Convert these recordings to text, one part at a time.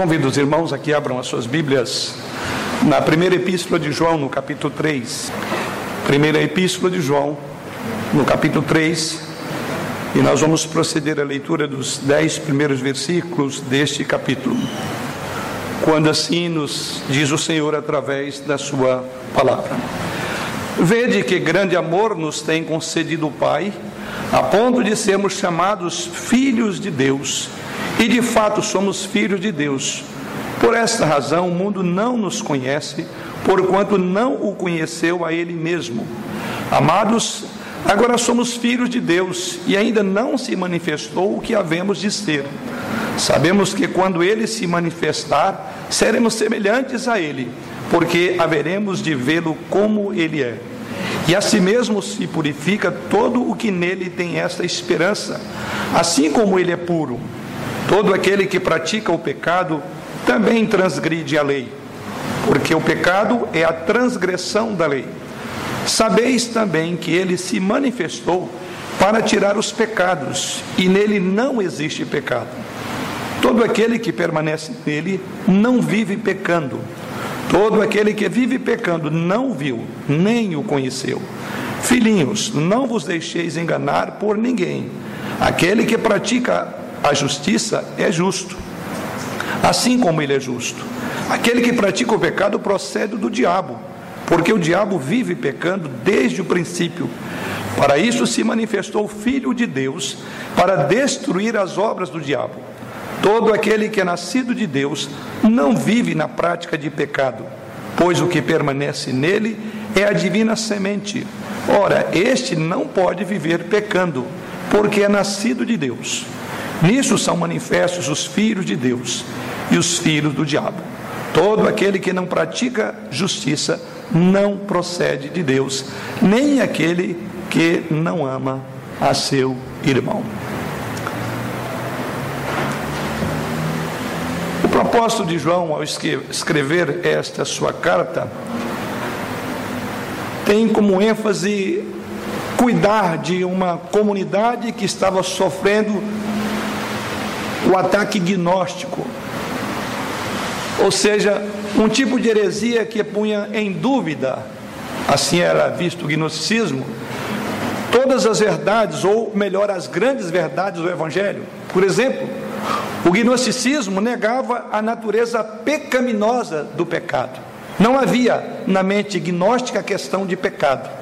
Convido os irmãos a que abram as suas Bíblias na primeira epístola de João, no capítulo 3. Primeira epístola de João, no capítulo 3. E nós vamos proceder à leitura dos dez primeiros versículos deste capítulo. Quando assim nos diz o Senhor através da sua palavra. Vede que grande amor nos tem concedido o Pai, a ponto de sermos chamados filhos de Deus. E de fato somos filhos de Deus. Por esta razão o mundo não nos conhece, porquanto não o conheceu a Ele mesmo. Amados, agora somos filhos de Deus e ainda não se manifestou o que havemos de ser. Sabemos que quando Ele se manifestar, seremos semelhantes a Ele, porque haveremos de vê-lo como Ele é. E a si mesmo se purifica todo o que nele tem esta esperança, assim como Ele é puro. Todo aquele que pratica o pecado também transgride a lei, porque o pecado é a transgressão da lei. Sabeis também que ele se manifestou para tirar os pecados, e nele não existe pecado. Todo aquele que permanece nele não vive pecando. Todo aquele que vive pecando não viu, nem o conheceu. Filhinhos, não vos deixeis enganar por ninguém. Aquele que pratica a justiça é justo, assim como ele é justo. Aquele que pratica o pecado procede do diabo, porque o diabo vive pecando desde o princípio. Para isso se manifestou o Filho de Deus, para destruir as obras do diabo. Todo aquele que é nascido de Deus não vive na prática de pecado, pois o que permanece nele é a divina semente. Ora, este não pode viver pecando, porque é nascido de Deus. Nisso são manifestos os filhos de Deus e os filhos do diabo. Todo aquele que não pratica justiça não procede de Deus, nem aquele que não ama a seu irmão. O propósito de João ao escrever esta sua carta tem como ênfase cuidar de uma comunidade que estava sofrendo o ataque gnóstico, ou seja, um tipo de heresia que punha em dúvida, assim era visto o gnosticismo, todas as verdades, ou melhor, as grandes verdades do Evangelho. Por exemplo, o gnosticismo negava a natureza pecaminosa do pecado. Não havia na mente gnóstica a questão de pecado.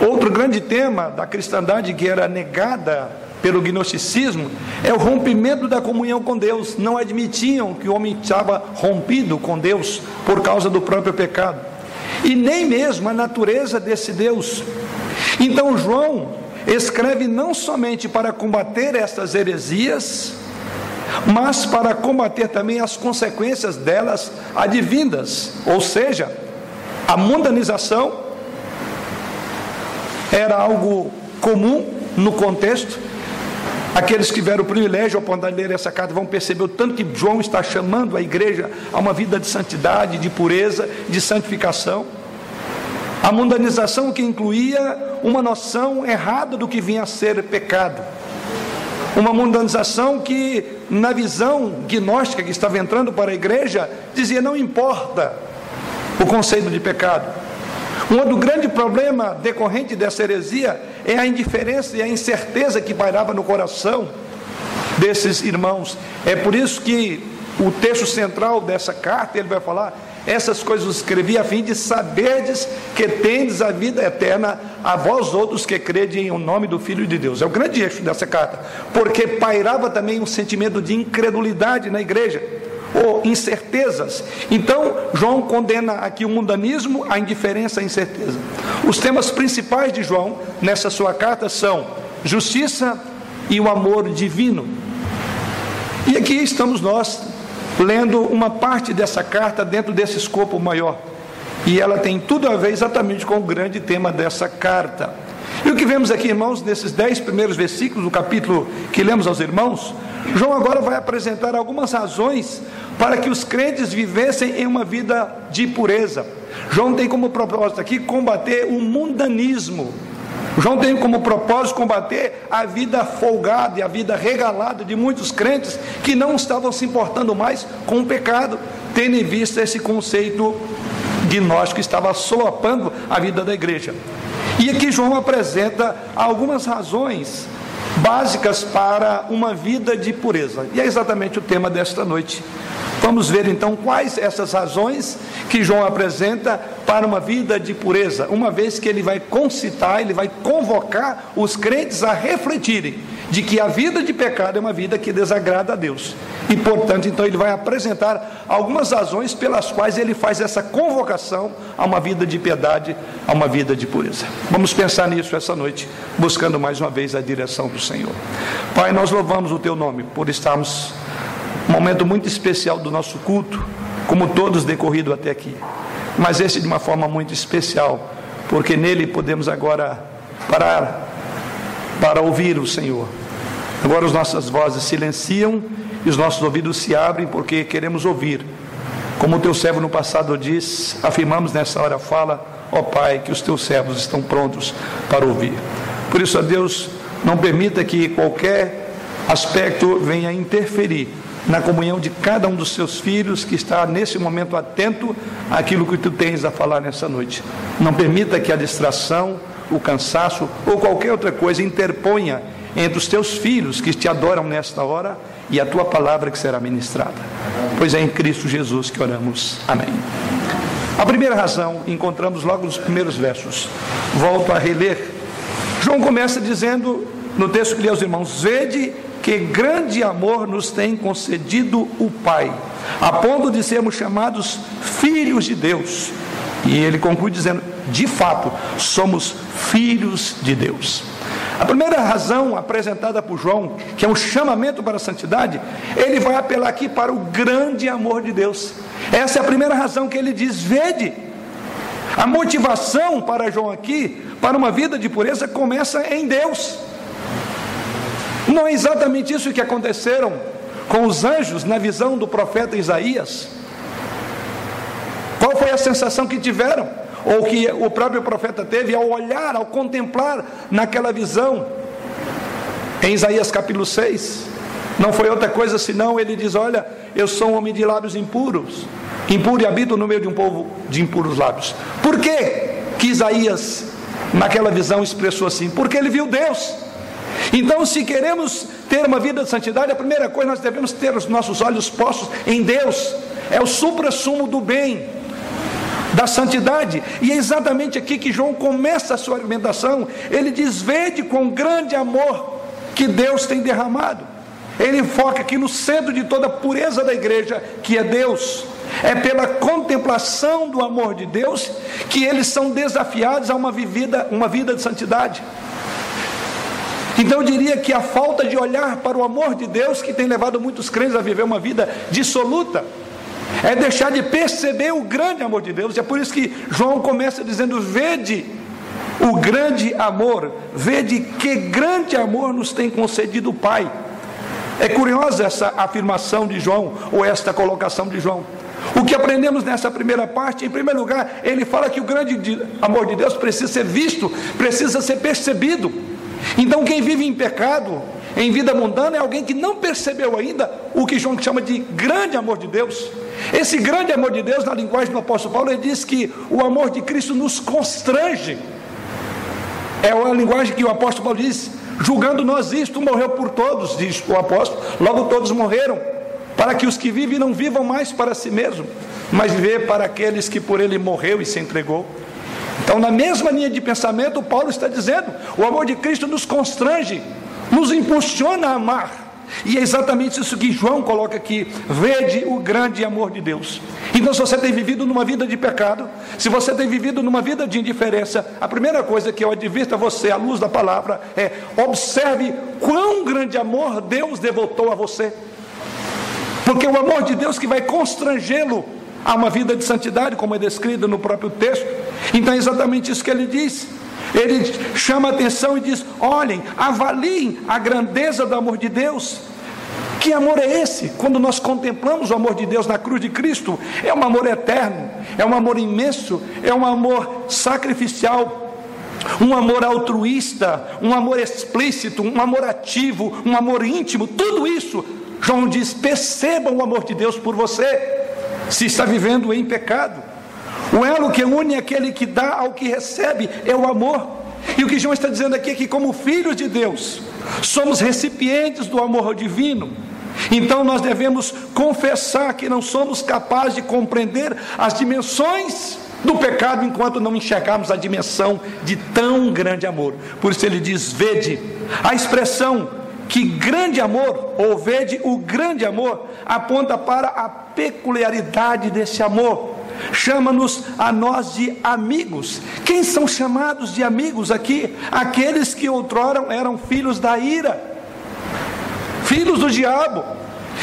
Outro grande tema da cristandade que era negada pelo gnosticismo é o rompimento da comunhão com Deus. Não admitiam que o homem estava rompido com Deus por causa do próprio pecado. E nem mesmo a natureza desse Deus. Então João escreve não somente para combater estas heresias, mas para combater também as consequências delas advindas, ou seja, a mundanização era algo comum no contexto. Aqueles que tiveram o privilégio ao poder ler essa carta vão perceber o tanto que João está chamando a igreja a uma vida de santidade, de pureza, de santificação. A mundanização que incluía uma noção errada do que vinha a ser pecado. Uma mundanização que, na visão gnóstica que estava entrando para a igreja, dizia: não importa o conceito de pecado, um grande problema decorrente dessa heresia é a indiferença e a incerteza que pairava no coração desses irmãos. É por isso que o texto central dessa carta ele vai falar: essas coisas escrevi a fim de saberdes que tendes a vida eterna a vós outros que credem em o nome do Filho de Deus. É o grande eixo dessa carta, porque pairava também um sentimento de incredulidade na igreja ou incertezas. Então, João condena aqui o mundanismo, a indiferença, a incerteza. Os temas principais de João nessa sua carta são justiça e o amor divino. E aqui estamos nós lendo uma parte dessa carta dentro desse escopo maior. E ela tem tudo a ver exatamente com o grande tema dessa carta. E o que vemos aqui, irmãos, nesses dez primeiros versículos do capítulo que lemos aos irmãos, João agora vai apresentar algumas razões para que os crentes vivessem em uma vida de pureza. João tem como propósito aqui combater o mundanismo. João tem como propósito combater a vida folgada e a vida regalada de muitos crentes que não estavam se importando mais com o pecado, tendo em vista esse conceito gnóstico que estava solapando a vida da igreja. E aqui João apresenta algumas razões básicas para uma vida de pureza. E é exatamente o tema desta noite. Vamos ver então quais essas razões que João apresenta para uma vida de pureza, uma vez que ele vai concitar, ele vai convocar os crentes a refletirem de que a vida de pecado é uma vida que desagrada a Deus. E portanto, então ele vai apresentar algumas razões pelas quais ele faz essa convocação a uma vida de piedade, a uma vida de pureza. Vamos pensar nisso essa noite, buscando mais uma vez a direção do Senhor. Pai, nós louvamos o teu nome por estarmos um momento muito especial do nosso culto, como todos decorrido até aqui. Mas esse de uma forma muito especial, porque nele podemos agora parar para ouvir o Senhor. Agora as nossas vozes silenciam e os nossos ouvidos se abrem porque queremos ouvir. Como o teu servo no passado diz, afirmamos nessa hora fala, ó Pai, que os teus servos estão prontos para ouvir. Por isso, a Deus, não permita que qualquer aspecto venha interferir na comunhão de cada um dos seus filhos que está nesse momento atento àquilo que tu tens a falar nessa noite. Não permita que a distração, o cansaço ou qualquer outra coisa interponha entre os teus filhos que te adoram nesta hora e a tua palavra que será ministrada. Pois é em Cristo Jesus que oramos. Amém. A primeira razão encontramos logo nos primeiros versos. Volto a reler. João começa dizendo no texto que lhe aos irmãos: Vede que grande amor nos tem concedido o Pai, a ponto de sermos chamados filhos de Deus. E ele conclui dizendo: de fato, somos filhos de Deus. A primeira razão apresentada por João, que é um chamamento para a santidade, ele vai apelar aqui para o grande amor de Deus. Essa é a primeira razão que ele diz: vede. A motivação para João aqui, para uma vida de pureza, começa em Deus. Não é exatamente isso que aconteceram com os anjos na visão do profeta Isaías? Qual foi a sensação que tiveram? Ou que o próprio profeta teve ao olhar, ao contemplar naquela visão? Em Isaías capítulo 6, não foi outra coisa senão ele diz: Olha, eu sou um homem de lábios impuros, impuro e habito no meio de um povo de impuros lábios. Por que, que Isaías, naquela visão, expressou assim? Porque ele viu Deus. Então, se queremos ter uma vida de santidade, a primeira coisa nós devemos ter os nossos olhos postos em Deus, é o supra-sumo do bem, da santidade, e é exatamente aqui que João começa a sua argumentação. Ele diz: Vede com grande amor que Deus tem derramado. Ele foca aqui no centro de toda a pureza da igreja, que é Deus. É pela contemplação do amor de Deus que eles são desafiados a uma, uma vida de santidade. Então eu diria que a falta de olhar para o amor de Deus que tem levado muitos crentes a viver uma vida dissoluta é deixar de perceber o grande amor de Deus. É por isso que João começa dizendo: Vede o grande amor, vede que grande amor nos tem concedido o Pai. É curiosa essa afirmação de João, ou esta colocação de João. O que aprendemos nessa primeira parte, em primeiro lugar, ele fala que o grande amor de Deus precisa ser visto, precisa ser percebido. Então, quem vive em pecado, em vida mundana, é alguém que não percebeu ainda o que João chama de grande amor de Deus. Esse grande amor de Deus, na linguagem do apóstolo Paulo, ele diz que o amor de Cristo nos constrange. É a linguagem que o apóstolo Paulo diz, julgando nós isto, morreu por todos, diz o apóstolo, logo todos morreram, para que os que vivem não vivam mais para si mesmos, mas viver para aqueles que por ele morreu e se entregou. Então, na mesma linha de pensamento, Paulo está dizendo: o amor de Cristo nos constrange, nos impulsiona a amar. E é exatamente isso que João coloca aqui: vede o grande amor de Deus. Então, se você tem vivido numa vida de pecado, se você tem vivido numa vida de indiferença, a primeira coisa que eu advirto a você, à luz da palavra, é observe quão grande amor Deus devotou a você. Porque o amor de Deus que vai constrangê-lo a uma vida de santidade, como é descrito no próprio texto. Então é exatamente isso que ele diz. Ele chama a atenção e diz: olhem, avaliem a grandeza do amor de Deus. Que amor é esse? Quando nós contemplamos o amor de Deus na cruz de Cristo, é um amor eterno, é um amor imenso, é um amor sacrificial. um amor altruísta, um amor explícito, um amor ativo, um amor íntimo, tudo isso. João diz: percebam o amor de Deus por você, se está vivendo em pecado. O elo que une aquele que dá ao que recebe é o amor. E o que João está dizendo aqui é que, como filhos de Deus, somos recipientes do amor divino. Então nós devemos confessar que não somos capazes de compreender as dimensões do pecado enquanto não enxergarmos a dimensão de tão grande amor. Por isso ele diz: vede. A expressão que grande amor, ou vede o grande amor, aponta para a peculiaridade desse amor. Chama-nos a nós de amigos. Quem são chamados de amigos aqui? Aqueles que outrora eram filhos da ira, filhos do diabo.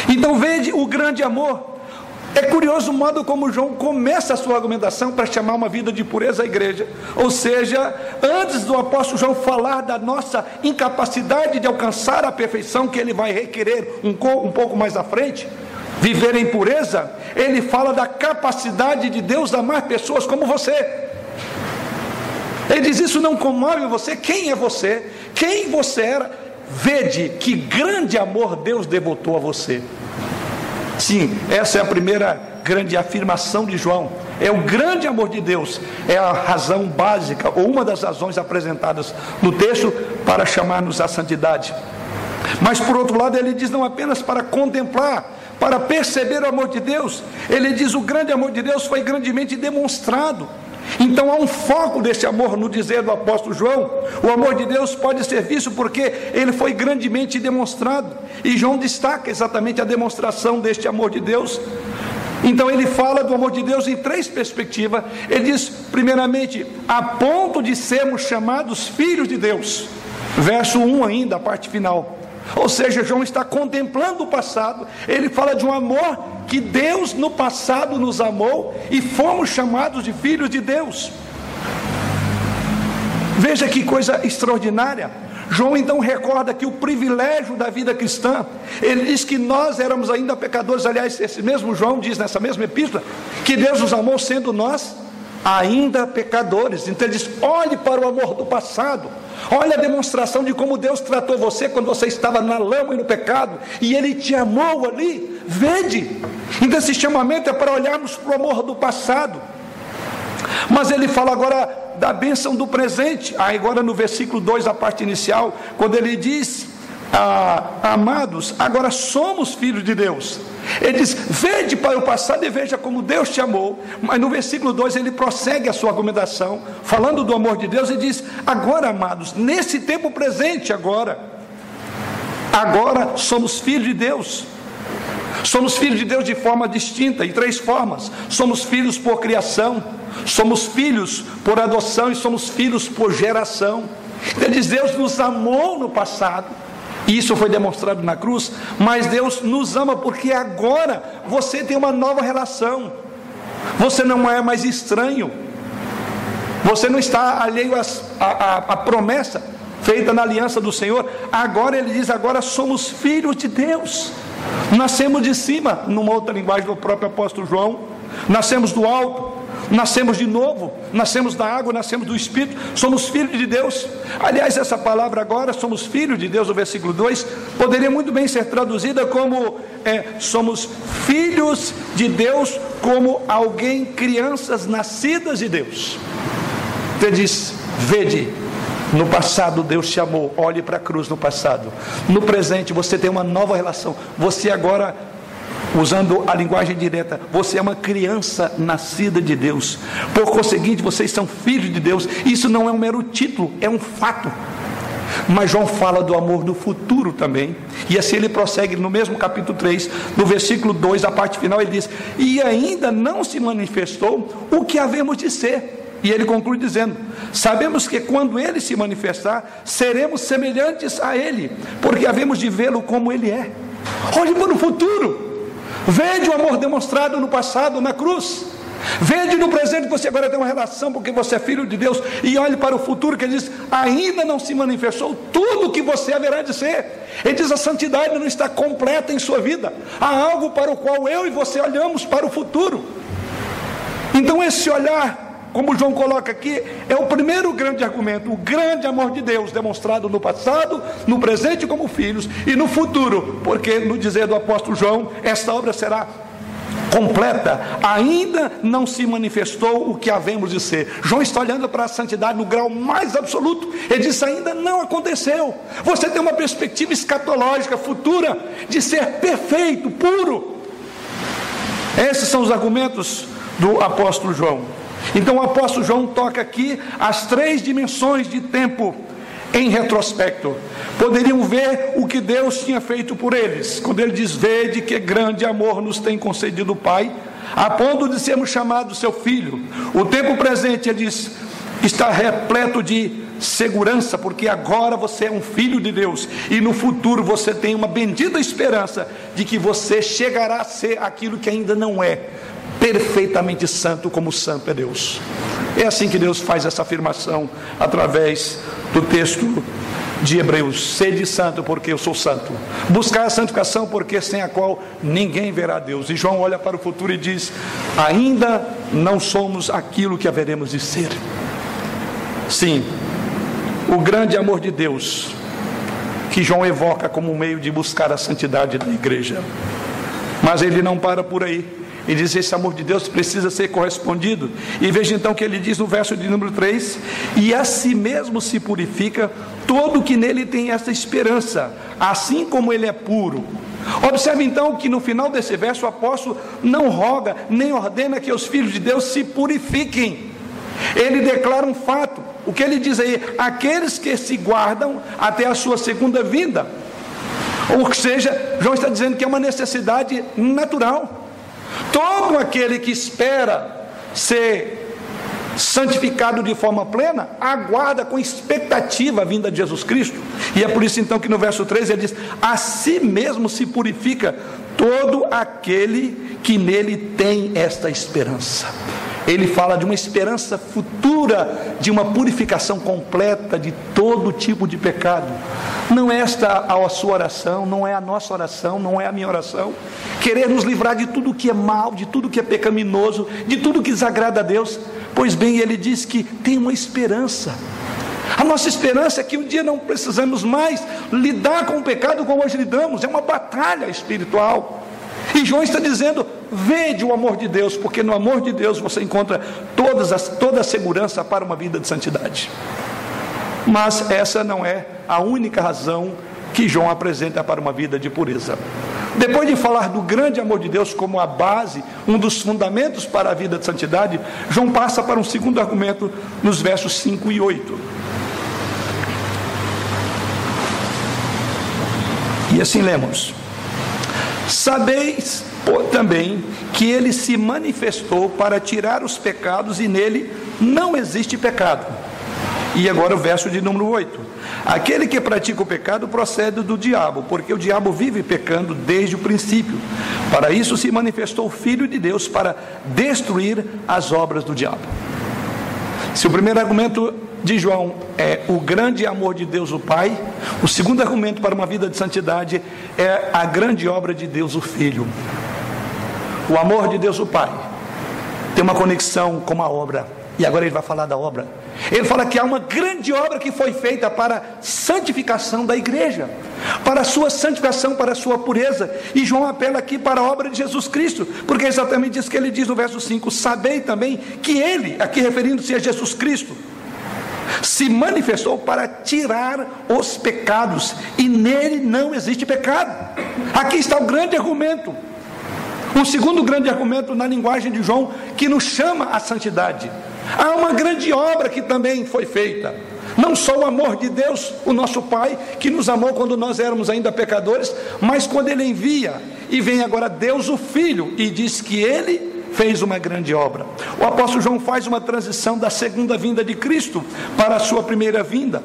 Então veja o grande amor. É curioso o modo como João começa a sua argumentação para chamar uma vida de pureza à igreja. Ou seja, antes do apóstolo João falar da nossa incapacidade de alcançar a perfeição que ele vai requerer um, pouco mais à frente, viver em pureza, ele fala da capacidade de Deus amar pessoas como você. Ele diz: Isso não comove você? Quem é você? Quem você era? Vede que grande amor Deus devotou a você. Sim, essa é a primeira grande afirmação de João. É o grande amor de Deus, é a razão básica, ou uma das razões apresentadas no texto para chamar-nos à santidade. Mas por outro lado, ele diz não apenas para contemplar, para perceber o amor de Deus, ele diz o grande amor de Deus foi grandemente demonstrado. Então há um foco desse amor no dizer do apóstolo João. O amor de Deus pode ser visto porque ele foi grandemente demonstrado. E João destaca exatamente a demonstração deste amor de Deus. Então ele fala do amor de Deus em três perspectivas. Ele diz, primeiramente, a ponto de sermos chamados filhos de Deus. Verso 1 ainda, a parte final. Ou seja, João está contemplando o passado, ele fala de um amor que Deus no passado nos amou e fomos chamados de filhos de Deus. Veja que coisa extraordinária. João então recorda que o privilégio da vida cristã, ele diz que nós éramos ainda pecadores, aliás, esse mesmo João diz nessa mesma epístola, que Deus nos amou sendo nós ainda pecadores. Então ele diz: olhe para o amor do passado, olhe a demonstração de como Deus tratou você quando você estava na lama e no pecado, e Ele te amou ali. Vede. Então esse chamamento é para olharmos para o amor do passado. Mas ele fala agora da bênção do presente, agora no versículo 2, a parte inicial, quando ele diz ah, amados, agora somos filhos de Deus. Ele diz: Vede para o passado e veja como Deus te amou. Mas no versículo 2 ele prossegue a sua argumentação, falando do amor de Deus, e diz: Agora, amados, nesse tempo presente, agora, agora somos filhos de Deus. Somos filhos de Deus de forma distinta, em três formas. Somos filhos por criação, somos filhos por adoção e somos filhos por geração. Ele diz: Deus nos amou no passado isso foi demonstrado na cruz, mas Deus nos ama porque agora você tem uma nova relação. Você não é mais estranho. Você não está alheio à promessa feita na aliança do Senhor. Agora ele diz: agora somos filhos de Deus. Nascemos de cima, numa outra linguagem do próprio apóstolo João. Nascemos do alto nascemos de novo, nascemos da água, nascemos do Espírito, somos filhos de Deus. Aliás, essa palavra agora, somos filhos de Deus, no versículo 2, poderia muito bem ser traduzida como é, somos filhos de Deus, como alguém, crianças nascidas de Deus. Ele diz: vede, no passado Deus te amou, olhe para a cruz no passado. No presente você tem uma nova relação. Você agora usando a linguagem direta, você é uma criança nascida de Deus. Por conseguinte, vocês são filhos de Deus. Isso não é um mero título, é um fato. Mas João fala do amor no futuro também. E assim ele prossegue no mesmo capítulo 3, no versículo 2, a parte final, ele diz: E ainda não se manifestou o que havemos de ser. E ele conclui dizendo: Sabemos que quando ele se manifestar, seremos semelhantes a ele, porque havemos de vê-lo como ele é. Olhe para o futuro. Vede o amor demonstrado no passado na cruz. Vede no presente que você agora tem uma relação porque você é filho de Deus. E olhe para o futuro que ele diz: ainda não se manifestou tudo o que você haverá de ser. Ele diz: a santidade não está completa em sua vida. Há algo para o qual eu e você olhamos para o futuro. Então, esse olhar como João coloca aqui, é o primeiro grande argumento, o grande amor de Deus demonstrado no passado, no presente como filhos e no futuro, porque no dizer do apóstolo João, esta obra será completa, ainda não se manifestou o que havemos de ser. João está olhando para a santidade no grau mais absoluto. Ele diz: ainda não aconteceu. Você tem uma perspectiva escatológica futura de ser perfeito, puro. Esses são os argumentos do apóstolo João. Então o apóstolo João toca aqui as três dimensões de tempo em retrospecto. Poderiam ver o que Deus tinha feito por eles, quando ele diz: Vede que grande amor nos tem concedido o Pai, a ponto de sermos chamados seu filho. O tempo presente, ele diz, está repleto de segurança, porque agora você é um filho de Deus e no futuro você tem uma bendita esperança de que você chegará a ser aquilo que ainda não é, perfeitamente santo, como santo é Deus. É assim que Deus faz essa afirmação através do texto de Hebreus: sede santo, porque eu sou santo. Buscar a santificação, porque sem a qual ninguém verá Deus. E João olha para o futuro e diz: ainda não somos aquilo que haveremos de ser. Sim, o grande amor de Deus, que João evoca como meio de buscar a santidade da igreja. Mas ele não para por aí. E diz: esse amor de Deus precisa ser correspondido. E veja então que ele diz no verso de número 3: E a si mesmo se purifica todo que nele tem essa esperança, assim como ele é puro. Observe então que no final desse verso o apóstolo não roga nem ordena que os filhos de Deus se purifiquem. Ele declara um fato. O que ele diz aí? Aqueles que se guardam até a sua segunda vinda. Ou seja, João está dizendo que é uma necessidade natural. Todo aquele que espera ser santificado de forma plena, aguarda com expectativa a vinda de Jesus Cristo. E é por isso então que no verso 3 ele diz: A si mesmo se purifica todo aquele que nele tem esta esperança. Ele fala de uma esperança futura, de uma purificação completa de todo tipo de pecado. Não é esta a sua oração, não é a nossa oração, não é a minha oração. Querer nos livrar de tudo que é mal, de tudo que é pecaminoso, de tudo que desagrada a Deus. Pois bem, ele diz que tem uma esperança. A nossa esperança é que um dia não precisamos mais lidar com o pecado como hoje lidamos, é uma batalha espiritual. E João está dizendo: vede o amor de Deus, porque no amor de Deus você encontra todas as, toda a segurança para uma vida de santidade. Mas essa não é a única razão que João apresenta para uma vida de pureza. Depois de falar do grande amor de Deus como a base, um dos fundamentos para a vida de santidade, João passa para um segundo argumento nos versos 5 e 8. E assim lemos: Sabeis também que ele se manifestou para tirar os pecados e nele não existe pecado. E agora o verso de número 8. Aquele que pratica o pecado procede do diabo, porque o diabo vive pecando desde o princípio. Para isso se manifestou o Filho de Deus para destruir as obras do diabo. Se o primeiro argumento de João é o grande amor de Deus o Pai, o segundo argumento para uma vida de santidade é a grande obra de Deus o Filho. O amor de Deus o Pai tem uma conexão com a obra. E agora ele vai falar da obra. Ele fala que há uma grande obra que foi feita para santificação da igreja, para a sua santificação, para a sua pureza. E João apela aqui para a obra de Jesus Cristo, porque é exatamente isso que ele diz no verso 5: Sabei também que ele, aqui referindo-se a Jesus Cristo, se manifestou para tirar os pecados, e nele não existe pecado. Aqui está o grande argumento. Um segundo grande argumento na linguagem de João que nos chama à santidade. Há uma grande obra que também foi feita. Não só o amor de Deus, o nosso Pai, que nos amou quando nós éramos ainda pecadores, mas quando Ele envia e vem agora Deus o Filho e diz que Ele fez uma grande obra. O apóstolo João faz uma transição da segunda vinda de Cristo para a sua primeira vinda.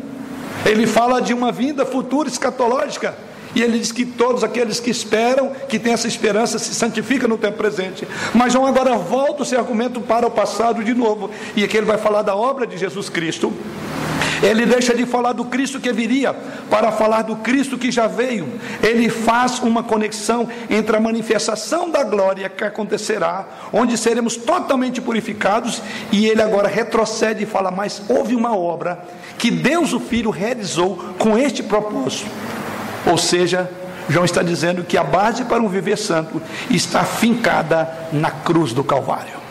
Ele fala de uma vinda futura escatológica e ele diz que todos aqueles que esperam, que têm essa esperança, se santificam no tempo presente. Mas João agora volta o seu argumento para o passado de novo. E aqui ele vai falar da obra de Jesus Cristo. Ele deixa de falar do Cristo que viria para falar do Cristo que já veio. Ele faz uma conexão entre a manifestação da glória que acontecerá, onde seremos totalmente purificados, e ele agora retrocede e fala: Mas houve uma obra que Deus o Filho realizou com este propósito. Ou seja, João está dizendo que a base para um viver santo está fincada na cruz do Calvário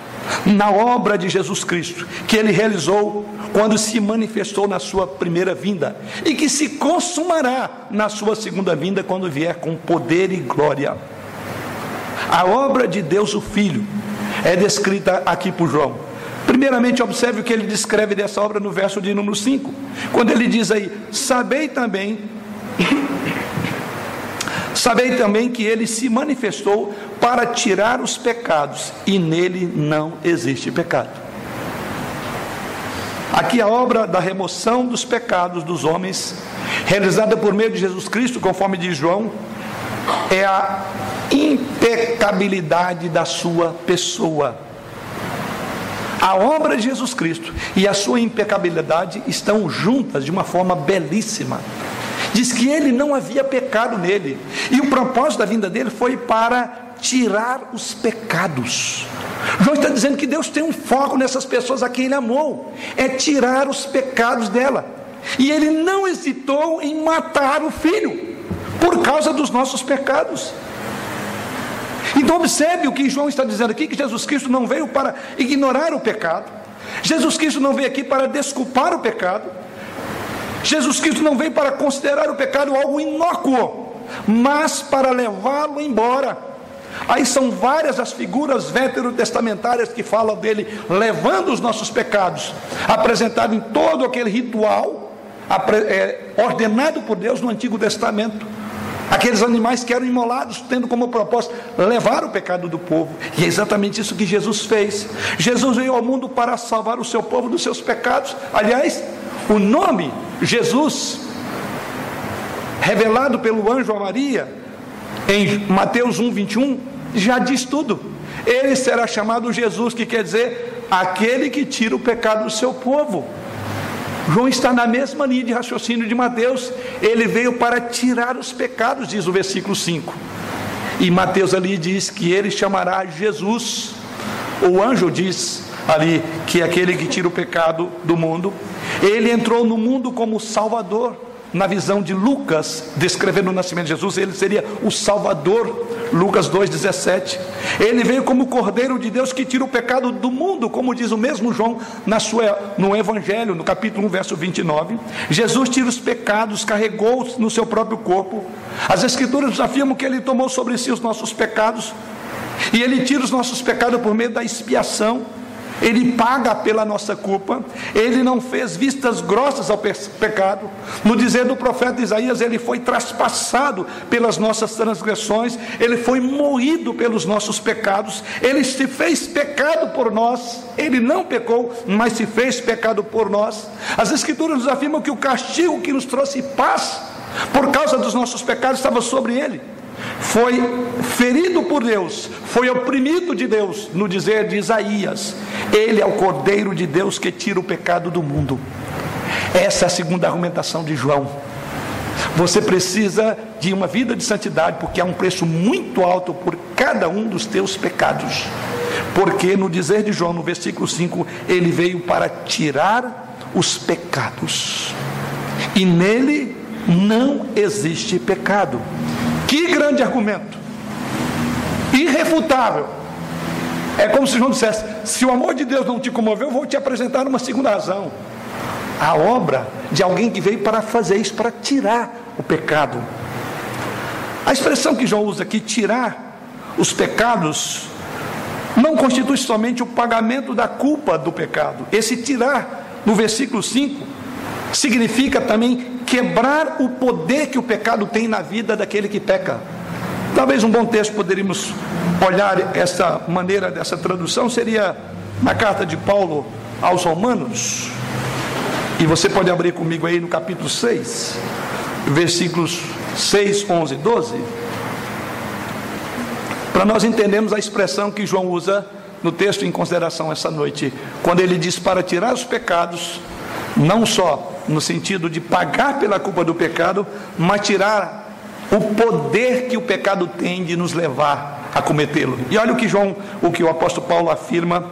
na obra de Jesus Cristo, que ele realizou quando se manifestou na sua primeira vinda e que se consumará na sua segunda vinda quando vier com poder e glória. A obra de Deus o Filho é descrita aqui por João. Primeiramente, observe o que ele descreve dessa obra no verso de número 5, quando ele diz aí: Sabei também Sabei também que ele se manifestou para tirar os pecados, e nele não existe pecado. Aqui a obra da remoção dos pecados dos homens, realizada por meio de Jesus Cristo, conforme diz João, é a impecabilidade da sua pessoa. A obra de Jesus Cristo e a sua impecabilidade estão juntas de uma forma belíssima diz que ele não havia pecado nele, e o propósito da vinda dele foi para tirar os pecados. João está dizendo que Deus tem um foco nessas pessoas a quem ele amou, é tirar os pecados dela. E ele não hesitou em matar o filho por causa dos nossos pecados. Então observe o que João está dizendo aqui, que Jesus Cristo não veio para ignorar o pecado. Jesus Cristo não veio aqui para desculpar o pecado. Jesus Cristo não veio para considerar o pecado algo inócuo, mas para levá-lo embora. Aí são várias as figuras veterotestamentárias que falam dele levando os nossos pecados, apresentado em todo aquele ritual é, ordenado por Deus no Antigo Testamento. Aqueles animais que eram imolados, tendo como propósito levar o pecado do povo. E é exatamente isso que Jesus fez. Jesus veio ao mundo para salvar o seu povo dos seus pecados. Aliás, o nome Jesus, revelado pelo anjo a Maria, em Mateus 1, 21, já diz tudo. Ele será chamado Jesus, que quer dizer aquele que tira o pecado do seu povo. João está na mesma linha de raciocínio de Mateus. Ele veio para tirar os pecados, diz o versículo 5. E Mateus ali diz que ele chamará Jesus. O anjo diz ali que é aquele que tira o pecado do mundo. Ele entrou no mundo como Salvador. Na visão de Lucas, descrevendo o nascimento de Jesus, ele seria o Salvador. Lucas 2,17. Ele veio como Cordeiro de Deus que tira o pecado do mundo, como diz o mesmo João na sua, no Evangelho, no capítulo 1, verso 29. Jesus tira os pecados, carregou no seu próprio corpo. As Escrituras afirmam que ele tomou sobre si os nossos pecados, e ele tira os nossos pecados por meio da expiação. Ele paga pela nossa culpa, ele não fez vistas grossas ao pecado. No dizer do profeta Isaías, ele foi traspassado pelas nossas transgressões, ele foi moído pelos nossos pecados, ele se fez pecado por nós, ele não pecou, mas se fez pecado por nós. As Escrituras nos afirmam que o castigo que nos trouxe paz, por causa dos nossos pecados, estava sobre ele foi ferido por Deus, foi oprimido de Deus, no dizer de Isaías: Ele é o Cordeiro de Deus que tira o pecado do mundo. Essa é a segunda argumentação de João. Você precisa de uma vida de santidade, porque há um preço muito alto por cada um dos teus pecados. Porque no dizer de João, no versículo 5, ele veio para tirar os pecados. E nele não existe pecado. Que grande argumento! Irrefutável. É como se João dissesse: se o amor de Deus não te comoveu, eu vou te apresentar uma segunda razão. A obra de alguém que veio para fazer isso, para tirar o pecado. A expressão que João usa aqui, tirar os pecados, não constitui somente o pagamento da culpa do pecado. Esse tirar, no versículo 5, significa também quebrar o poder que o pecado tem na vida daquele que peca. Talvez um bom texto poderíamos olhar essa maneira dessa tradução seria na carta de Paulo aos Romanos. E você pode abrir comigo aí no capítulo 6, versículos 6, 11 e 12. Para nós entendermos a expressão que João usa no texto em consideração essa noite, quando ele diz para tirar os pecados, não só no sentido de pagar pela culpa do pecado, mas tirar o poder que o pecado tem de nos levar a cometê-lo. E olha o que João, o que o apóstolo Paulo afirma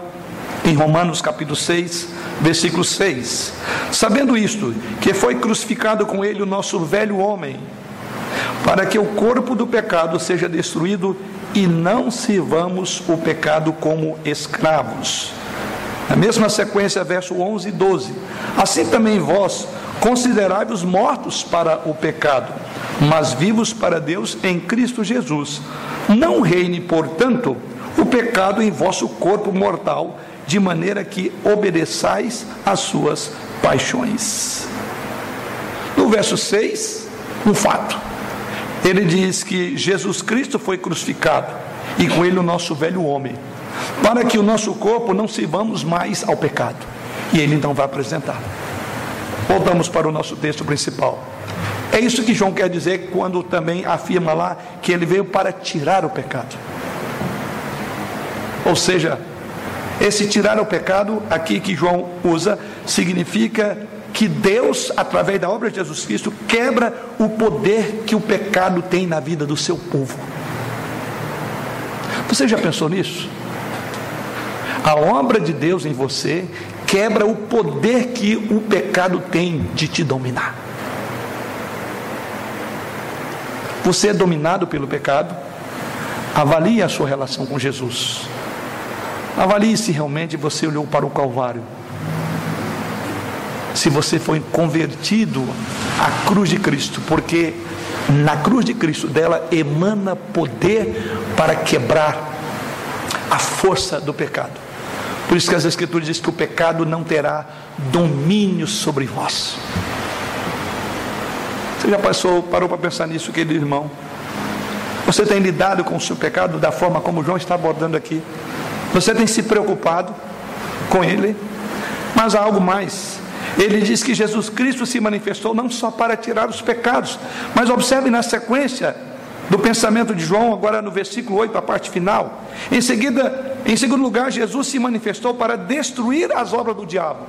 em Romanos capítulo 6, versículo 6. Sabendo isto, que foi crucificado com ele o nosso velho homem, para que o corpo do pecado seja destruído e não sirvamos o pecado como escravos. Na mesma sequência, verso 11 e 12. Assim também vós considerai-vos mortos para o pecado, mas vivos para Deus em Cristo Jesus. Não reine, portanto, o pecado em vosso corpo mortal, de maneira que obedeçais às suas paixões. No verso 6, um fato. Ele diz que Jesus Cristo foi crucificado e com ele o nosso velho homem, para que o nosso corpo não sirvamos mais ao pecado. E ele então vai apresentar. Voltamos para o nosso texto principal. É isso que João quer dizer quando também afirma lá que ele veio para tirar o pecado. Ou seja, esse tirar o pecado aqui que João usa significa que Deus, através da obra de Jesus Cristo, quebra o poder que o pecado tem na vida do seu povo. Você já pensou nisso? A obra de Deus em você quebra o poder que o pecado tem de te dominar. Você é dominado pelo pecado? Avalie a sua relação com Jesus. Avalie se realmente você olhou para o Calvário se você foi convertido à cruz de Cristo, porque na cruz de Cristo dela emana poder para quebrar a força do pecado. Por isso que as Escrituras diz que o pecado não terá domínio sobre vós. Você já passou, parou para pensar nisso, querido irmão? Você tem lidado com o seu pecado da forma como João está abordando aqui? Você tem se preocupado com ele? Mas há algo mais. Ele diz que Jesus Cristo se manifestou não só para tirar os pecados, mas observe na sequência do pensamento de João, agora no versículo 8, a parte final. Em seguida, em segundo lugar, Jesus se manifestou para destruir as obras do diabo.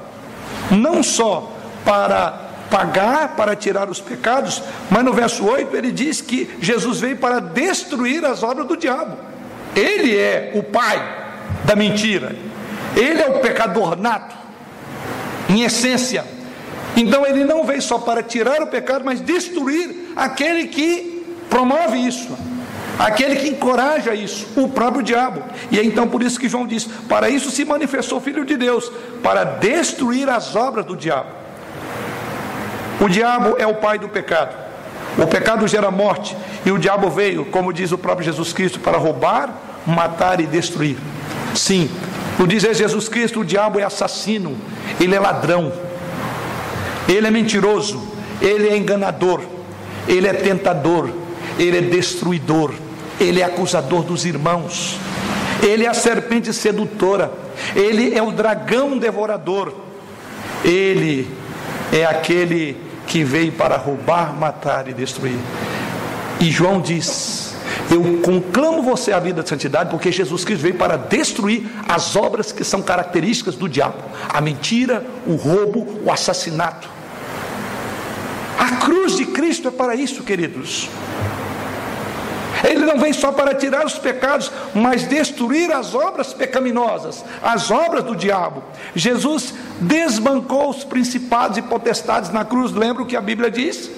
Não só para pagar, para tirar os pecados, mas no verso 8 ele diz que Jesus veio para destruir as obras do diabo. Ele é o pai da mentira. Ele é o pecador nato em essência. Então ele não veio só para tirar o pecado, mas destruir aquele que promove isso, aquele que encoraja isso, o próprio diabo. E é então por isso que João diz: para isso se manifestou o Filho de Deus, para destruir as obras do diabo. O diabo é o pai do pecado. O pecado gera morte, e o diabo veio, como diz o próprio Jesus Cristo, para roubar, matar e destruir. Sim, no dizer Jesus Cristo, o diabo é assassino, ele é ladrão, ele é mentiroso, ele é enganador, ele é tentador, ele é destruidor, ele é acusador dos irmãos, ele é a serpente sedutora, ele é o dragão devorador, ele é aquele que veio para roubar, matar e destruir. E João diz: eu conclamo você à vida de santidade, porque Jesus Cristo veio para destruir as obras que são características do diabo: a mentira, o roubo, o assassinato. A cruz de Cristo é para isso, queridos. Ele não vem só para tirar os pecados, mas destruir as obras pecaminosas, as obras do diabo. Jesus desbancou os principados e potestades na cruz, lembra o que a Bíblia diz?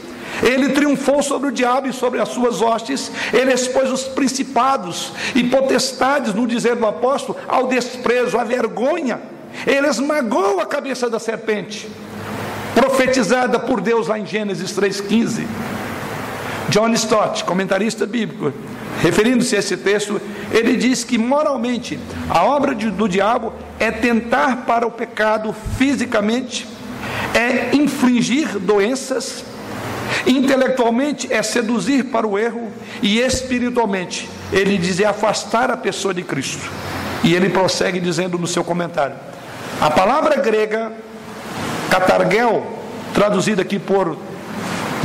Ele triunfou sobre o diabo e sobre as suas hostes, ele expôs os principados e potestades, no dizer do apóstolo, ao desprezo, à vergonha. Ele esmagou a cabeça da serpente, profetizada por Deus lá em Gênesis 3,15. John Stott, comentarista bíblico, referindo-se a esse texto, ele diz que moralmente a obra do diabo é tentar para o pecado fisicamente, é infligir doenças, Intelectualmente é seduzir para o erro e espiritualmente ele diz é afastar a pessoa de Cristo. E ele prossegue dizendo no seu comentário: a palavra grega catargel, traduzida aqui por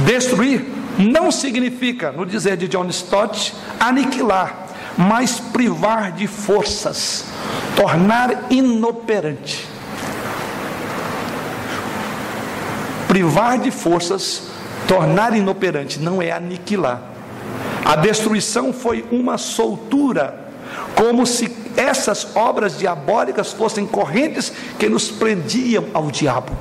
destruir, não significa, no dizer de John Stott, aniquilar, mas privar de forças, tornar inoperante. privar de forças, tornar inoperante, não é aniquilar. A destruição foi uma soltura, como se essas obras diabólicas fossem correntes que nos prendiam ao diabo.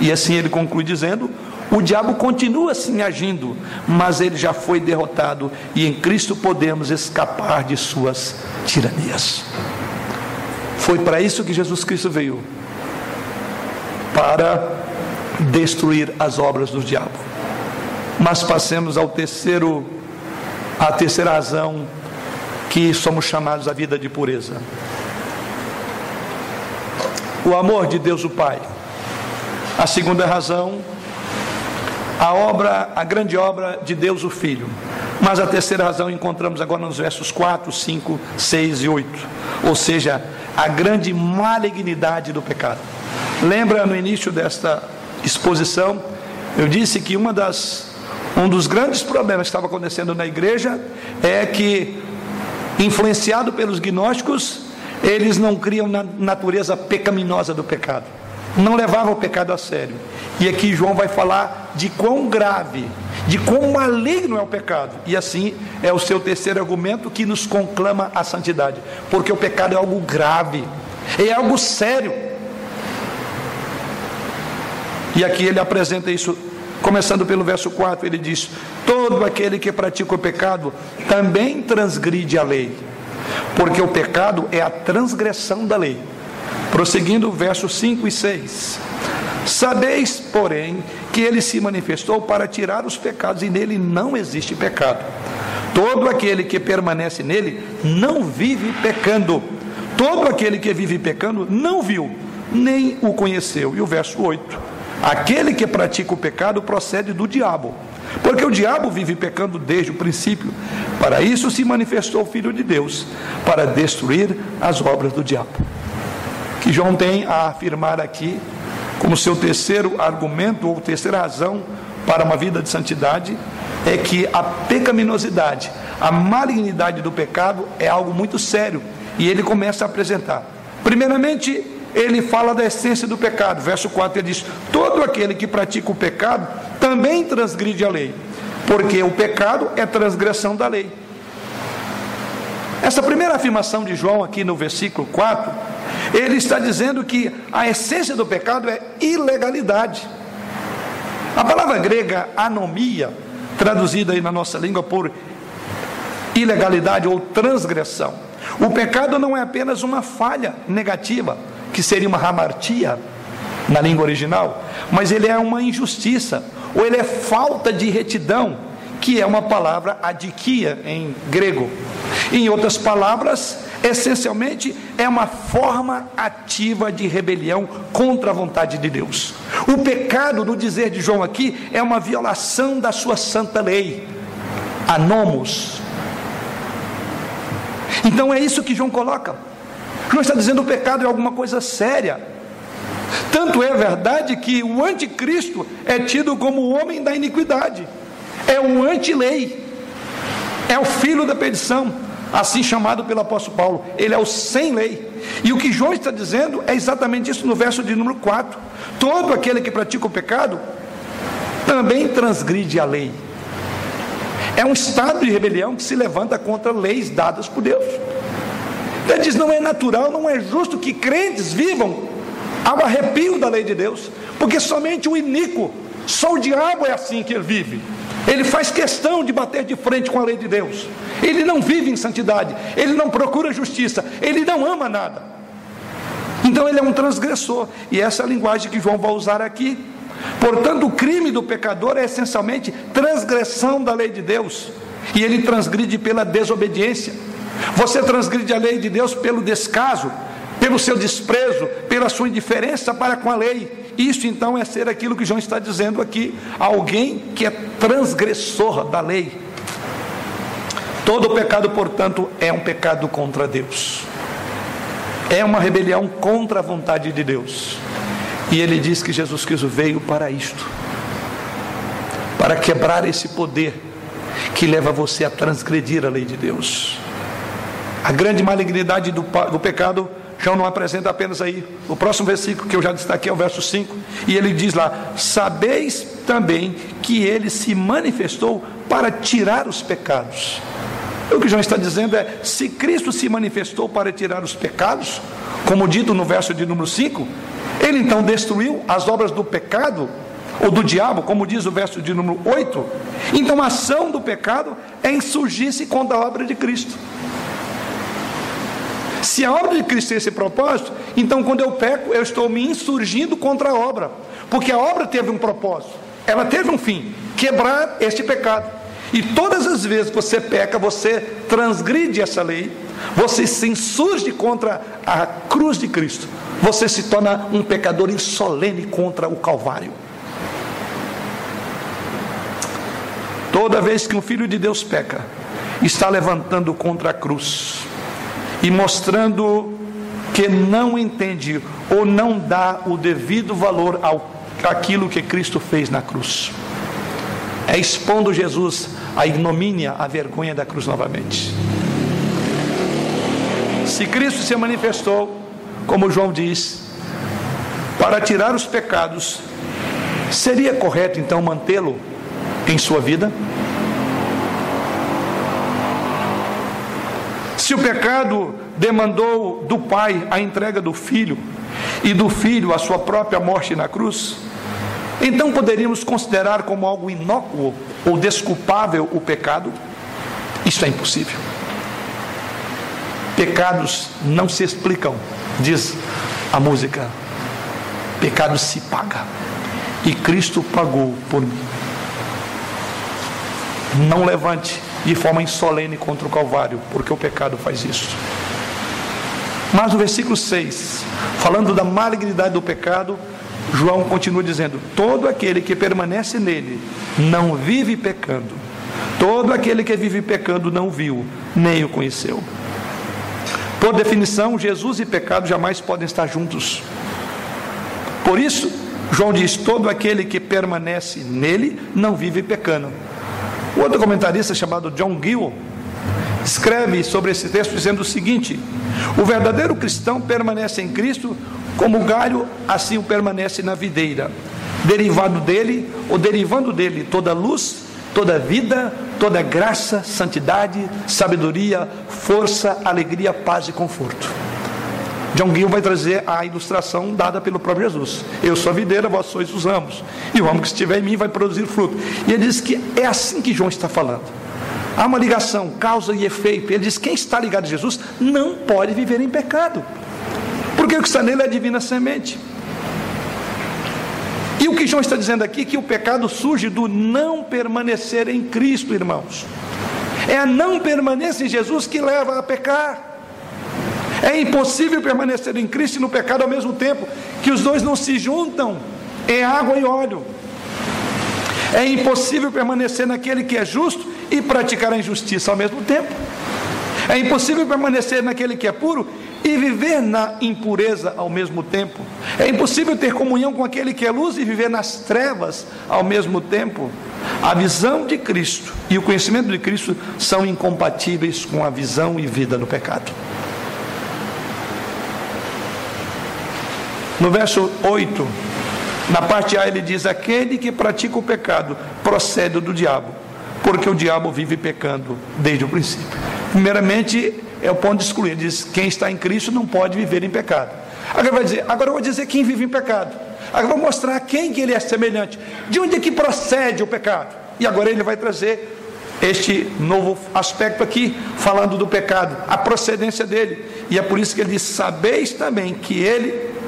E assim ele conclui dizendo: o diabo continua assim agindo, mas ele já foi derrotado e em Cristo podemos escapar de suas tiranias. Foi para isso que Jesus Cristo veio para destruir as obras do diabo. Mas passemos ao terceiro a terceira razão que somos chamados à vida de pureza. O amor de Deus o Pai. A segunda razão a obra, a grande obra de Deus o Filho. Mas a terceira razão encontramos agora nos versos 4, 5, 6 e 8. Ou seja, a grande malignidade do pecado. Lembra no início desta exposição, eu disse que uma das, um dos grandes problemas que estava acontecendo na igreja é que, influenciado pelos gnósticos, eles não criam na natureza pecaminosa do pecado, não levavam o pecado a sério. E aqui João vai falar de quão grave, de quão maligno é o pecado. E assim é o seu terceiro argumento que nos conclama a santidade. Porque o pecado é algo grave, é algo sério. E aqui ele apresenta isso, começando pelo verso 4, ele diz: Todo aquele que pratica o pecado também transgride a lei, porque o pecado é a transgressão da lei. Prosseguindo, versos 5 e 6. Sabeis, porém, que ele se manifestou para tirar os pecados e nele não existe pecado. Todo aquele que permanece nele não vive pecando. Todo aquele que vive pecando não viu, nem o conheceu. E o verso 8: Aquele que pratica o pecado procede do diabo, porque o diabo vive pecando desde o princípio. Para isso se manifestou o Filho de Deus, para destruir as obras do diabo. Que João tem a afirmar aqui como seu terceiro argumento ou terceira razão para uma vida de santidade é que a pecaminosidade, a malignidade do pecado é algo muito sério e ele começa a apresentar. Primeiramente, ele fala da essência do pecado. Verso 4 ele diz: Todo aquele que pratica o pecado também transgride a lei, porque o pecado é transgressão da lei. Essa primeira afirmação de João aqui no versículo 4 ele está dizendo que a essência do pecado é ilegalidade. A palavra grega anomia, traduzida aí na nossa língua por ilegalidade ou transgressão. O pecado não é apenas uma falha negativa, que seria uma hamartia na língua original, mas ele é uma injustiça, ou ele é falta de retidão, que é uma palavra adiquia em grego. Em outras palavras, essencialmente é uma forma ativa de rebelião contra a vontade de Deus. O pecado, no dizer de João aqui, é uma violação da sua santa lei, anomos. Então é isso que João coloca. João está dizendo que o pecado é alguma coisa séria. Tanto é verdade que o anticristo é tido como o homem da iniquidade, é o anti-lei, é o filho da perdição assim chamado pelo apóstolo Paulo. Ele é o sem lei. E o que João está dizendo é exatamente isso no verso de número 4. Todo aquele que pratica o pecado também transgride a lei. É um estado de rebelião que se levanta contra leis dadas por Deus. Ele diz: não é natural, não é justo que crentes vivam ao arrepio da lei de Deus, porque somente o iníquo, só o diabo é assim que ele vive. Ele faz questão de bater de frente com a lei de Deus. Ele não vive em santidade, ele não procura justiça, ele não ama nada. Então ele é um transgressor, e essa é a linguagem que João vai usar aqui. Portanto, o crime do pecador é essencialmente transgressão da lei de Deus, e ele transgride pela desobediência. Você transgride a lei de Deus pelo descaso, pelo seu desprezo, pela sua indiferença para com a lei. Isso então é ser aquilo que João está dizendo aqui: alguém que é transgressor da lei. Todo pecado, portanto, é um pecado contra Deus, é uma rebelião contra a vontade de Deus. E ele diz que Jesus Cristo veio para isto, para quebrar esse poder que leva você a transgredir a lei de Deus. A grande malignidade do, do pecado João não apresenta apenas aí. O próximo versículo que eu já destaquei é o verso 5. E ele diz lá: Sabeis também que ele se manifestou para tirar os pecados. O que João está dizendo é: se Cristo se manifestou para tirar os pecados, como dito no verso de número 5, ele então destruiu as obras do pecado ou do diabo, como diz o verso de número 8. Então a ação do pecado é insurgir-se contra a obra de Cristo. Se a obra de Cristo tem esse propósito, então quando eu peco, eu estou me insurgindo contra a obra, porque a obra teve um propósito, ela teve um fim: quebrar este pecado. E todas as vezes que você peca, você transgride essa lei, você se insurge contra a cruz de Cristo, você se torna um pecador insolene contra o Calvário. Toda vez que um filho de Deus peca, está levantando contra a cruz e mostrando que não entende ou não dá o devido valor ao aquilo que Cristo fez na cruz. É expondo Jesus à ignomínia, à vergonha da cruz novamente. Se Cristo se manifestou, como João diz, para tirar os pecados, seria correto então mantê-lo em sua vida? Se o pecado demandou do pai a entrega do filho e do filho a sua própria morte na cruz, então poderíamos considerar como algo inócuo ou desculpável o pecado? Isso é impossível. Pecados não se explicam, diz a música. Pecado se paga. E Cristo pagou por mim. Não levante de forma insolene contra o Calvário, porque o pecado faz isso. Mas no versículo 6, falando da malignidade do pecado, João continua dizendo: Todo aquele que permanece nele não vive pecando. Todo aquele que vive pecando não viu, nem o conheceu. Por definição, Jesus e pecado jamais podem estar juntos. Por isso, João diz: Todo aquele que permanece nele não vive pecando. O outro comentarista chamado John Gill escreve sobre esse texto dizendo o seguinte: O verdadeiro cristão permanece em Cristo como o galho assim o permanece na videira. Derivado dele, ou derivando dele, toda luz, toda vida, toda graça, santidade, sabedoria, força, alegria, paz e conforto. John Gill vai trazer a ilustração dada pelo próprio Jesus. Eu sou a videira, vós sois os ramos. E o ramo que estiver em mim vai produzir fruto. E ele diz que é assim que João está falando. Há uma ligação, causa e efeito. Ele diz: quem está ligado a Jesus não pode viver em pecado. Porque o que está nele é a divina semente. E o que João está dizendo aqui é que o pecado surge do não permanecer em Cristo, irmãos. É a não permanência em Jesus que leva a pecar. É impossível permanecer em Cristo e no pecado ao mesmo tempo, que os dois não se juntam em água e óleo. É impossível permanecer naquele que é justo e praticar a injustiça ao mesmo tempo. É impossível permanecer naquele que é puro e viver na impureza ao mesmo tempo. É impossível ter comunhão com aquele que é luz e viver nas trevas ao mesmo tempo. A visão de Cristo e o conhecimento de Cristo são incompatíveis com a visão e vida no pecado. No verso 8, na parte A, ele diz: Aquele que pratica o pecado procede do diabo, porque o diabo vive pecando desde o princípio. Primeiramente, é o ponto de excluir. Diz: quem está em Cristo não pode viver em pecado. Agora vai dizer, agora eu vou dizer quem vive em pecado. Agora vou mostrar a quem que ele é semelhante. De onde é que procede o pecado? E agora ele vai trazer este novo aspecto aqui, falando do pecado, a procedência dele. E é por isso que ele diz: sabeis também que ele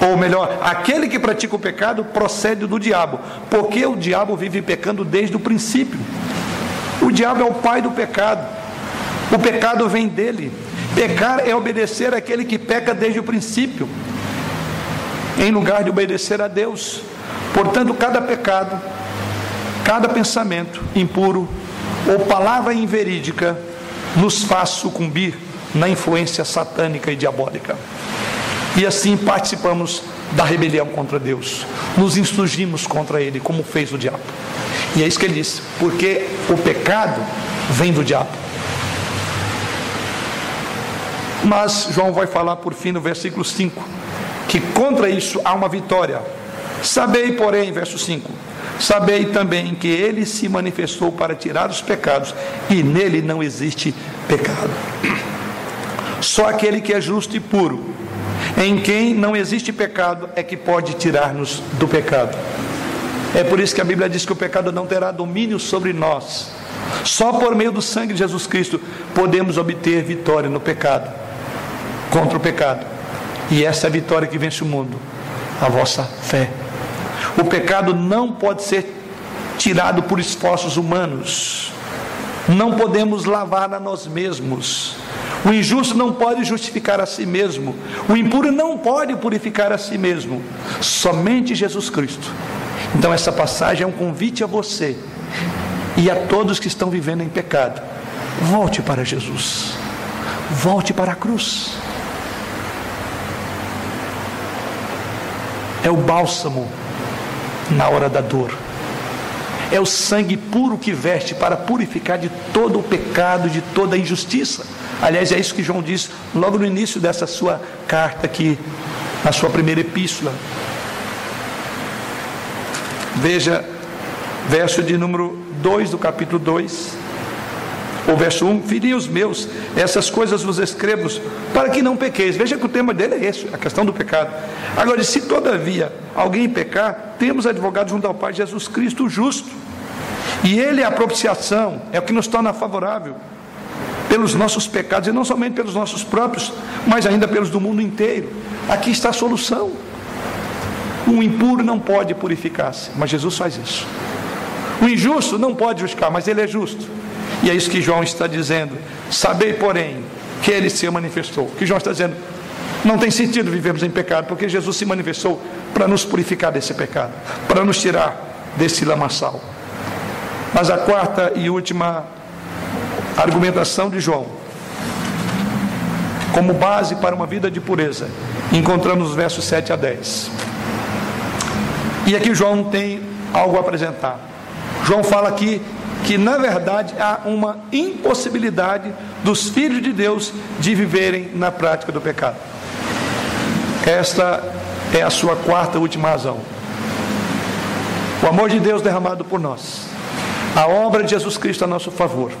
ou melhor, aquele que pratica o pecado procede do diabo, porque o diabo vive pecando desde o princípio. O diabo é o pai do pecado. O pecado vem dele. Pecar é obedecer àquele que peca desde o princípio, em lugar de obedecer a Deus. Portanto, cada pecado, cada pensamento impuro ou palavra inverídica nos faz sucumbir na influência satânica e diabólica. E assim participamos da rebelião contra Deus. Nos insurgimos contra Ele, como fez o diabo. E é isso que ele diz, porque o pecado vem do diabo. Mas João vai falar por fim no versículo 5 que contra isso há uma vitória. Sabei, porém, verso 5: Sabei também que ele se manifestou para tirar os pecados e nele não existe pecado. Só aquele que é justo e puro, em quem não existe pecado, é que pode tirar-nos do pecado. É por isso que a Bíblia diz que o pecado não terá domínio sobre nós. Só por meio do sangue de Jesus Cristo podemos obter vitória no pecado, contra o pecado. E essa é a vitória que vence o mundo, a vossa fé. O pecado não pode ser tirado por esforços humanos. Não podemos lavar a nós mesmos. O injusto não pode justificar a si mesmo. O impuro não pode purificar a si mesmo. Somente Jesus Cristo. Então, essa passagem é um convite a você e a todos que estão vivendo em pecado. Volte para Jesus. Volte para a cruz. É o bálsamo na hora da dor. É o sangue puro que veste para purificar de todo o pecado, de toda a injustiça. Aliás, é isso que João diz logo no início dessa sua carta aqui, na sua primeira epístola. Veja, verso de número 2 do capítulo 2, o verso 1: Filhinhos meus, essas coisas vos escrevo para que não pequeis. Veja que o tema dele é esse, a questão do pecado. Agora, se todavia alguém pecar, temos advogado junto ao Pai Jesus Cristo, justo. E ele é a propiciação, é o que nos torna favorável pelos nossos pecados, e não somente pelos nossos próprios, mas ainda pelos do mundo inteiro. Aqui está a solução. Um impuro não pode purificar-se, mas Jesus faz isso. O injusto não pode justificar, mas ele é justo. E é isso que João está dizendo. Sabei, porém, que ele se manifestou. O que João está dizendo? Não tem sentido vivermos em pecado, porque Jesus se manifestou para nos purificar desse pecado, para nos tirar desse lamaçal. Mas a quarta e última argumentação de João, como base para uma vida de pureza, encontramos os versos 7 a 10. E aqui João tem algo a apresentar. João fala aqui que na verdade há uma impossibilidade dos filhos de Deus de viverem na prática do pecado. Esta é a sua quarta e última razão. O amor de Deus derramado por nós, a obra de Jesus Cristo a nosso favor,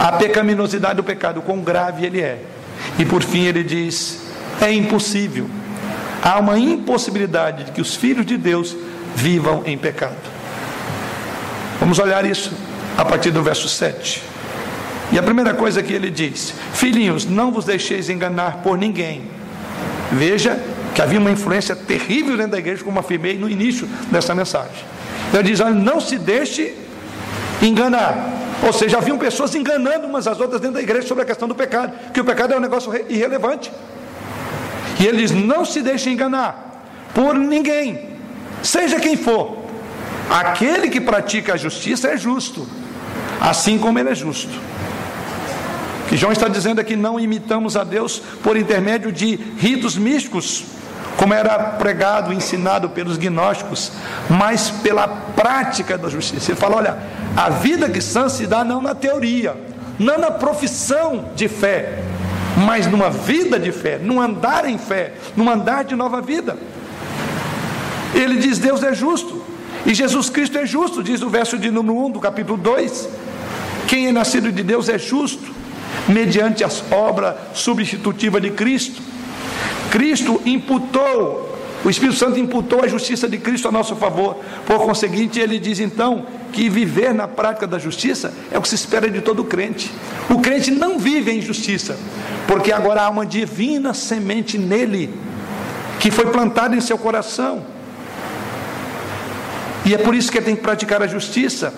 a pecaminosidade do pecado, quão grave ele é. E por fim ele diz: é impossível. Há uma impossibilidade de que os filhos de Deus vivam em pecado. Vamos olhar isso a partir do verso 7. E a primeira coisa que ele diz: Filhinhos, não vos deixeis enganar por ninguém. Veja que havia uma influência terrível dentro da igreja, como afirmei no início dessa mensagem. Ele diz: Olha, não se deixe enganar. Ou seja, haviam pessoas enganando umas às outras dentro da igreja sobre a questão do pecado, que o pecado é um negócio irrelevante. E ele diz: Não se deixe enganar por ninguém, seja quem for. Aquele que pratica a justiça é justo, assim como ele é justo. Que João está dizendo aqui: não imitamos a Deus por intermédio de ritos místicos, como era pregado, ensinado pelos gnósticos, mas pela prática da justiça. Ele fala: olha, a vida cristã se dá não na teoria, não na profissão de fé, mas numa vida de fé, num andar em fé, num andar de nova vida. Ele diz: Deus é justo. E Jesus Cristo é justo, diz o verso de número 1 do capítulo 2. Quem é nascido de Deus é justo, mediante a obra substitutiva de Cristo. Cristo imputou, o Espírito Santo imputou a justiça de Cristo a nosso favor. Por conseguinte, ele diz então que viver na prática da justiça é o que se espera de todo crente. O crente não vive em justiça, porque agora há uma divina semente nele, que foi plantada em seu coração. E é por isso que ele tem que praticar a justiça.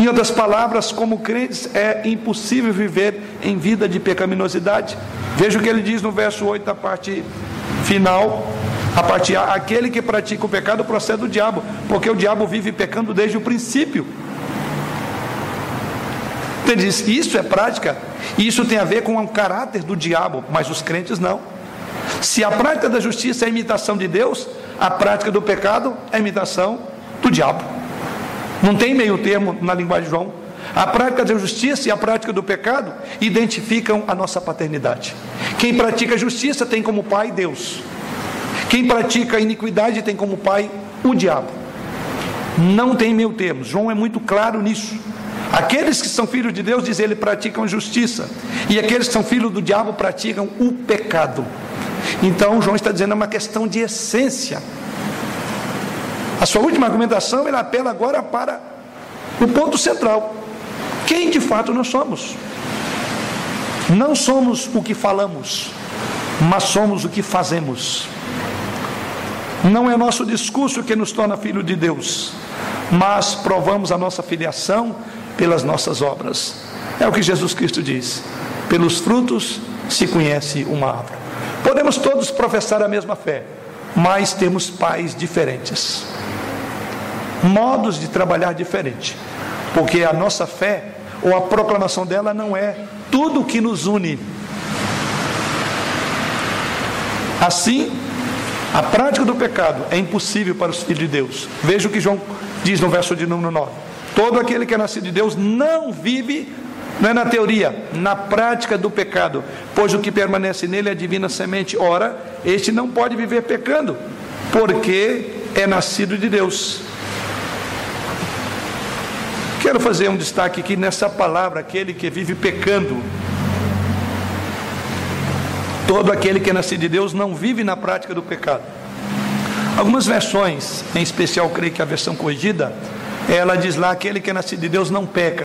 Em outras palavras, como crentes, é impossível viver em vida de pecaminosidade. Veja o que ele diz no verso 8, a parte final, a parte A: aquele que pratica o pecado procede do diabo, porque o diabo vive pecando desde o princípio. Ele diz: isso é prática, isso tem a ver com o caráter do diabo, mas os crentes não. Se a prática da justiça é imitação de Deus, a prática do pecado é imitação do diabo. Não tem meio termo na linguagem de João. A prática da justiça e a prática do pecado identificam a nossa paternidade. Quem pratica justiça tem como pai Deus. Quem pratica iniquidade tem como pai o diabo. Não tem meu termo. João é muito claro nisso. Aqueles que são filhos de Deus, diz ele, praticam justiça. E aqueles que são filhos do diabo praticam o pecado. Então, João está dizendo é uma questão de essência. A sua última argumentação, ele apela agora para o ponto central. Quem de fato nós somos? Não somos o que falamos, mas somos o que fazemos. Não é nosso discurso que nos torna filho de Deus, mas provamos a nossa filiação pelas nossas obras. É o que Jesus Cristo diz: pelos frutos se conhece uma árvore. Podemos todos professar a mesma fé, mas temos pais diferentes, modos de trabalhar diferente, porque a nossa fé ou a proclamação dela não é tudo o que nos une. Assim, a prática do pecado é impossível para os filhos de Deus. Veja o que João diz no verso de número 9. Todo aquele que é nascido de Deus não vive, não é na teoria, na prática do pecado, pois o que permanece nele é a divina semente. Ora, este não pode viver pecando, porque é nascido de Deus. Quero fazer um destaque aqui nessa palavra, aquele que vive pecando. Todo aquele que é nascido de Deus não vive na prática do pecado. Algumas versões, em especial creio que a versão corrigida, ela diz lá: aquele que é nascido de Deus não peca.